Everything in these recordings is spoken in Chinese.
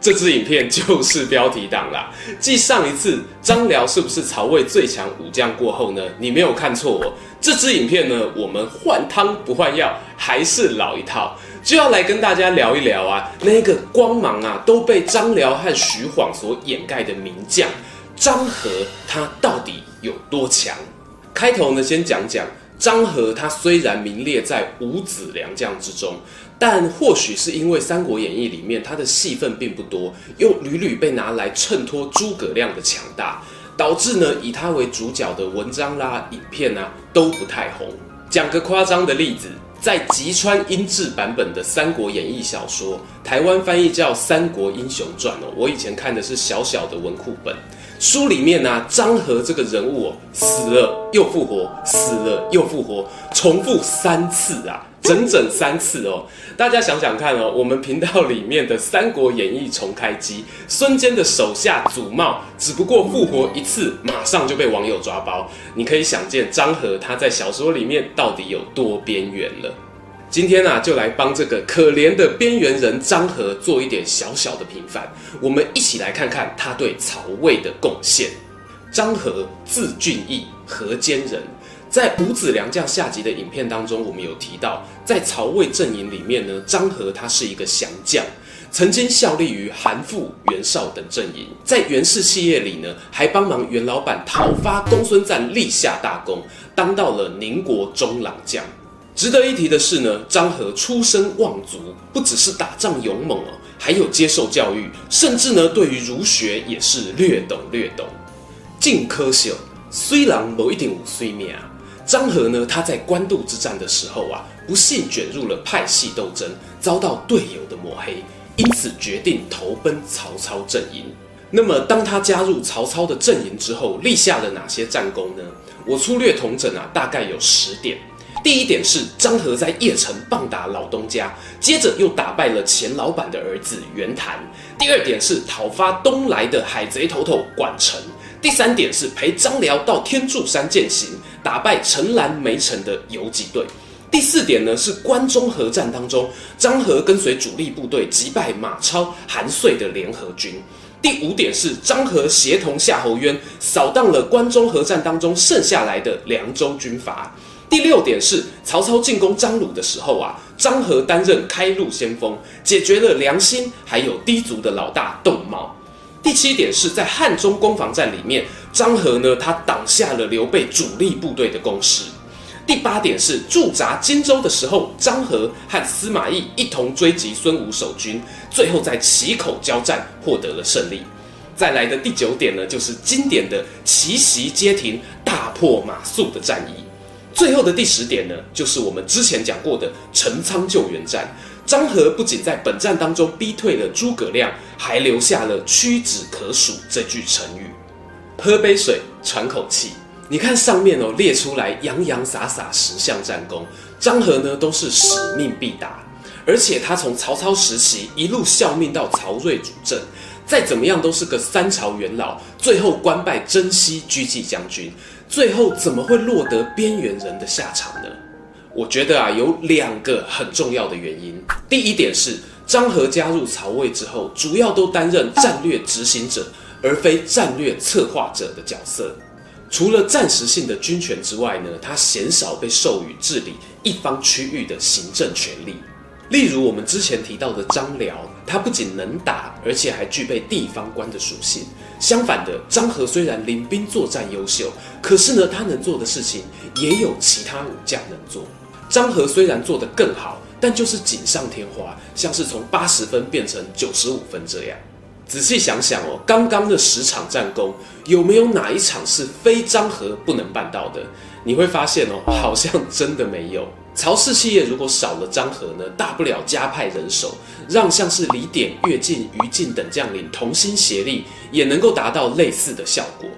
这支影片就是标题党啦。继上一次张辽是不是曹魏最强武将过后呢？你没有看错哦。这支影片呢，我们换汤不换药，还是老一套，就要来跟大家聊一聊啊，那个光芒啊都被张辽和徐晃所掩盖的名将张郃，他到底有多强？开头呢，先讲讲。张郃他虽然名列在五子良将之中，但或许是因为《三国演义》里面他的戏份并不多，又屡屡被拿来衬托诸葛亮的强大，导致呢以他为主角的文章啦、影片啊都不太红。讲个夸张的例子，在吉川英治版本的《三国演义》小说，台湾翻译叫《三国英雄传》哦，我以前看的是小小的文库本。书里面呢、啊，张郃这个人物哦，死了又复活，死了又复活，重复三次啊，整整三次哦。大家想想看哦，我们频道里面的《三国演义》重开机，孙坚的手下祖茂，只不过复活一次，马上就被网友抓包。你可以想见张和他在小说里面到底有多边缘了。今天啊，就来帮这个可怜的边缘人张和做一点小小的平反。我们一起来看看他对曹魏的贡献。张和字俊义，河间人。在五子良将下集的影片当中，我们有提到，在曹魏阵营里面呢，张和他是一个降将，曾经效力于韩馥、袁绍等阵营，在袁氏企业里呢，还帮忙袁老板讨伐公孙瓒，立下大功，当到了宁国中郎将。值得一提的是呢，张郃出身望族，不只是打仗勇猛哦，还有接受教育，甚至呢对于儒学也是略懂略懂。进科秀虽然某一点五岁命啊，张郃呢他在官渡之战的时候啊，不幸卷入了派系斗争，遭到队友的抹黑，因此决定投奔曹操阵营。那么当他加入曹操的阵营之后，立下了哪些战功呢？我粗略统整啊，大概有十点。第一点是张和在邺城棒打老东家，接着又打败了钱老板的儿子袁谭。第二点是讨伐东来的海贼头头管城。第三点是陪张辽到天柱山践行，打败陈兰梅城的游击队。第四点呢是关中合战当中，张和跟随主力部队击败马超、韩遂的联合军。第五点是张和协同夏侯渊扫荡了关中合战当中剩下来的凉州军阀。第六点是曹操进攻张鲁的时候啊，张郃担任开路先锋，解决了梁兴还有氐族的老大窦茂。第七点是在汉中攻防战里面，张郃呢他挡下了刘备主力部队的攻势。第八点是驻扎荆州的时候，张郃和司马懿一同追击孙吴守军，最后在祁口交战获得了胜利。再来的第九点呢，就是经典的奇袭街亭、大破马谡的战役。最后的第十点呢，就是我们之前讲过的陈仓救援战。张合不仅在本战当中逼退了诸葛亮，还留下了屈指可数这句成语。喝杯水，喘口气。你看上面哦列出来洋洋洒洒十项战功，张合呢都是使命必达，而且他从曹操时期一路效命到曹睿主政。再怎么样都是个三朝元老，最后官拜征西车骑将军，最后怎么会落得边缘人的下场呢？我觉得啊，有两个很重要的原因。第一点是张郃加入曹魏之后，主要都担任战略执行者，而非战略策划者的角色。除了暂时性的军权之外呢，他鲜少被授予治理一方区域的行政权力。例如我们之前提到的张辽，他不仅能打，而且还具备地方官的属性。相反的，张郃虽然领兵作战优秀，可是呢，他能做的事情也有其他武将能做。张郃虽然做得更好，但就是锦上添花，像是从八十分变成九十五分这样。仔细想想哦，刚刚的十场战功，有没有哪一场是非张郃不能办到的？你会发现哦，好像真的没有。曹氏企业如果少了张和呢，大不了加派人手，让像是李典、乐进、于禁等将领同心协力，也能够达到类似的效果。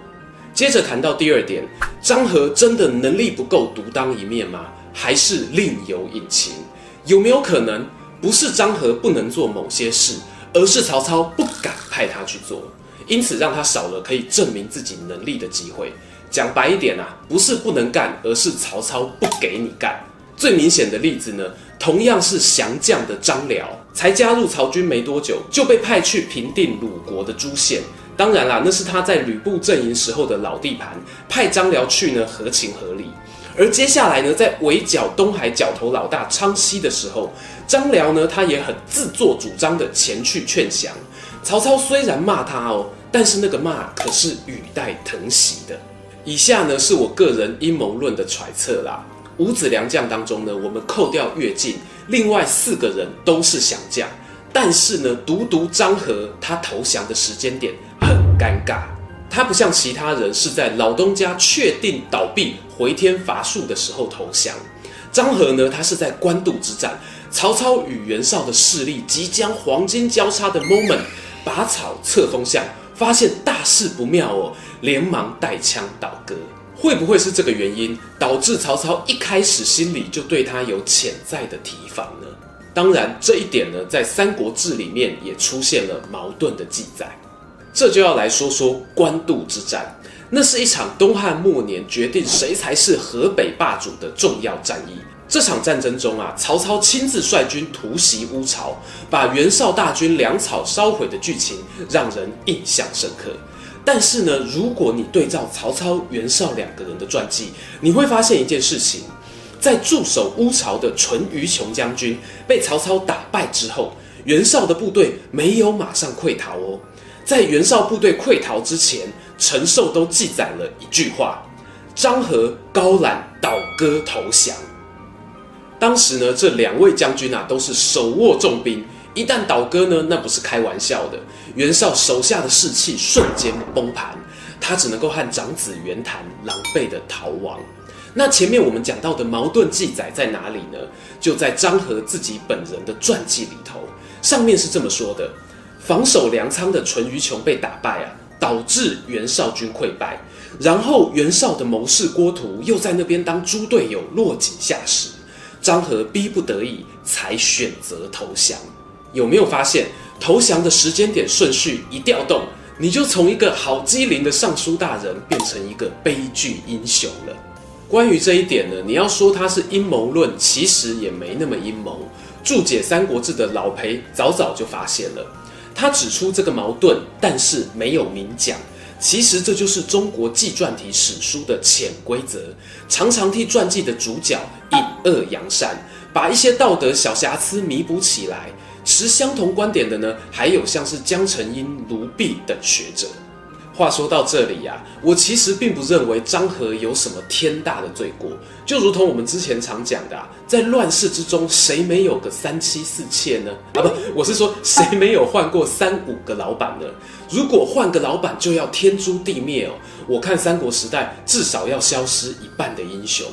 接着谈到第二点，张和真的能力不够独当一面吗？还是另有隐情？有没有可能不是张和不能做某些事，而是曹操不敢派他去做，因此让他少了可以证明自己能力的机会？讲白一点啊，不是不能干，而是曹操不给你干。最明显的例子呢，同样是降将的张辽，才加入曹军没多久，就被派去平定鲁国的诸县。当然啦，那是他在吕布阵营时候的老地盘，派张辽去呢，合情合理。而接下来呢，在围剿东海角头老大昌豨的时候，张辽呢，他也很自作主张的前去劝降。曹操虽然骂他哦，但是那个骂可是语带疼惜的。以下呢，是我个人阴谋论的揣测啦。五子良将当中呢，我们扣掉乐进，另外四个人都是降将，但是呢，独独张郃他投降的时间点很尴尬，他不像其他人是在老东家确定倒闭、回天乏术的时候投降，张郃呢，他是在官渡之战，曹操与袁绍的势力即将黄金交叉的 moment，拔草测风向，发现大事不妙哦，连忙带枪倒戈。会不会是这个原因导致曹操一开始心里就对他有潜在的提防呢？当然，这一点呢，在《三国志》里面也出现了矛盾的记载。这就要来说说官渡之战，那是一场东汉末年决定谁才是河北霸主的重要战役。这场战争中啊，曹操亲自率军突袭乌巢，把袁绍大军粮草烧毁的剧情让人印象深刻。但是呢，如果你对照曹操、袁绍两个人的传记，你会发现一件事情：在驻守乌巢的淳于琼将军被曹操打败之后，袁绍的部队没有马上溃逃哦。在袁绍部队溃逃之前，陈寿都记载了一句话：“张郃高览倒戈投降。”当时呢，这两位将军啊，都是手握重兵。一旦倒戈呢，那不是开玩笑的。袁绍手下的士气瞬间崩盘，他只能够和长子袁谭狼狈的逃亡。那前面我们讲到的矛盾记载在哪里呢？就在张郃自己本人的传记里头，上面是这么说的：防守粮仓的淳于琼被打败啊，导致袁绍军溃败。然后袁绍的谋士郭图又在那边当猪队友，落井下石。张和逼不得已才选择投降。有没有发现投降的时间点顺序一调动，你就从一个好机灵的尚书大人变成一个悲剧英雄了？关于这一点呢，你要说他是阴谋论，其实也没那么阴谋。注解《三国志》的老裴早早就发现了，他指出这个矛盾，但是没有明讲。其实这就是中国纪传体史书的潜规则，常常替传记的主角隐恶扬善，把一些道德小瑕疵弥补起来。持相同观点的呢，还有像是江澄英、卢弼等学者。话说到这里呀、啊，我其实并不认为张和有什么天大的罪过。就如同我们之前常讲的、啊，在乱世之中，谁没有个三妻四妾呢？啊，不，我是说，谁没有换过三五个老板呢？如果换个老板就要天诛地灭哦，我看三国时代至少要消失一半的英雄。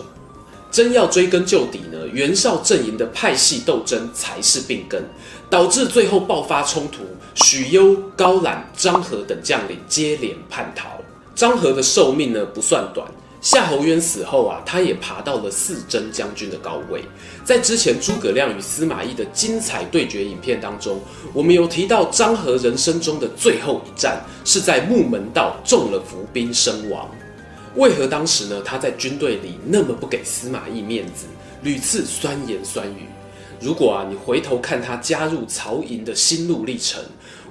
真要追根究底呢，袁绍阵营的派系斗争才是病根，导致最后爆发冲突。许攸、高览、张郃等将领接连叛逃。张郃的寿命呢不算短，夏侯渊死后啊，他也爬到了四征将军的高位。在之前诸葛亮与司马懿的精彩对决影片当中，我们有提到张郃人生中的最后一战是在木门道中了伏兵身亡。为何当时呢？他在军队里那么不给司马懿面子，屡次酸言酸语。如果啊，你回头看他加入曹营的心路历程，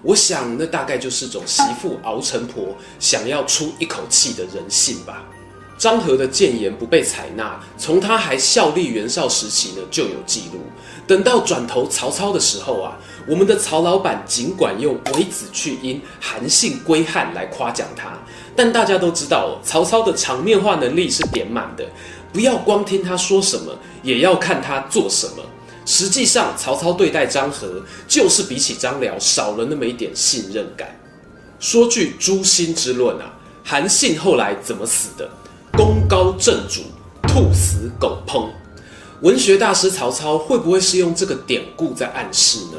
我想那大概就是种媳妇熬成婆，想要出一口气的人性吧。张郃的谏言不被采纳，从他还效力袁绍时期呢就有记录。等到转投曹操的时候啊，我们的曹老板尽管用微子去阴、韩信归汉来夸奖他，但大家都知道，曹操的场面化能力是点满的。不要光听他说什么，也要看他做什么。实际上，曹操对待张郃，就是比起张辽少了那么一点信任感。说句诛心之论啊，韩信后来怎么死的？功高震主，兔死狗烹。文学大师曹操会不会是用这个典故在暗示呢？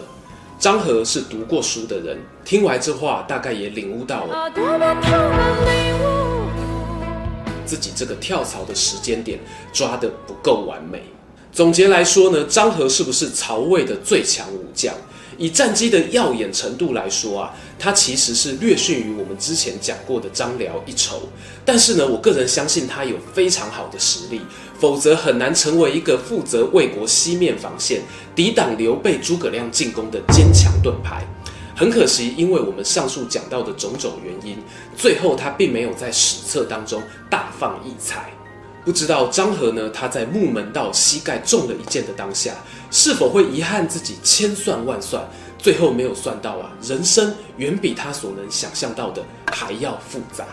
张郃是读过书的人，听完这话，大概也领悟到了自己这个跳槽的时间点抓得不够完美。总结来说呢，张郃是不是曹魏的最强武将？以战绩的耀眼程度来说啊，他其实是略逊于我们之前讲过的张辽一筹。但是呢，我个人相信他有非常好的实力，否则很难成为一个负责魏国西面防线、抵挡刘备、诸葛亮进攻的坚强盾牌。很可惜，因为我们上述讲到的种种原因，最后他并没有在史册当中大放异彩。不知道张和呢，他在木门道膝盖中了一箭的当下，是否会遗憾自己千算万算，最后没有算到啊？人生远比他所能想象到的还要复杂。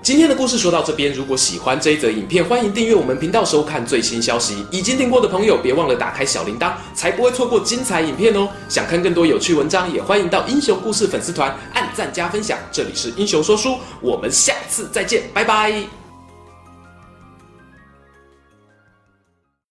今天的故事说到这边，如果喜欢这一则影片，欢迎订阅我们频道收看最新消息。已经订过的朋友，别忘了打开小铃铛，才不会错过精彩影片哦。想看更多有趣文章，也欢迎到英雄故事粉丝团按赞加分享。这里是英雄说书，我们下次再见，拜拜。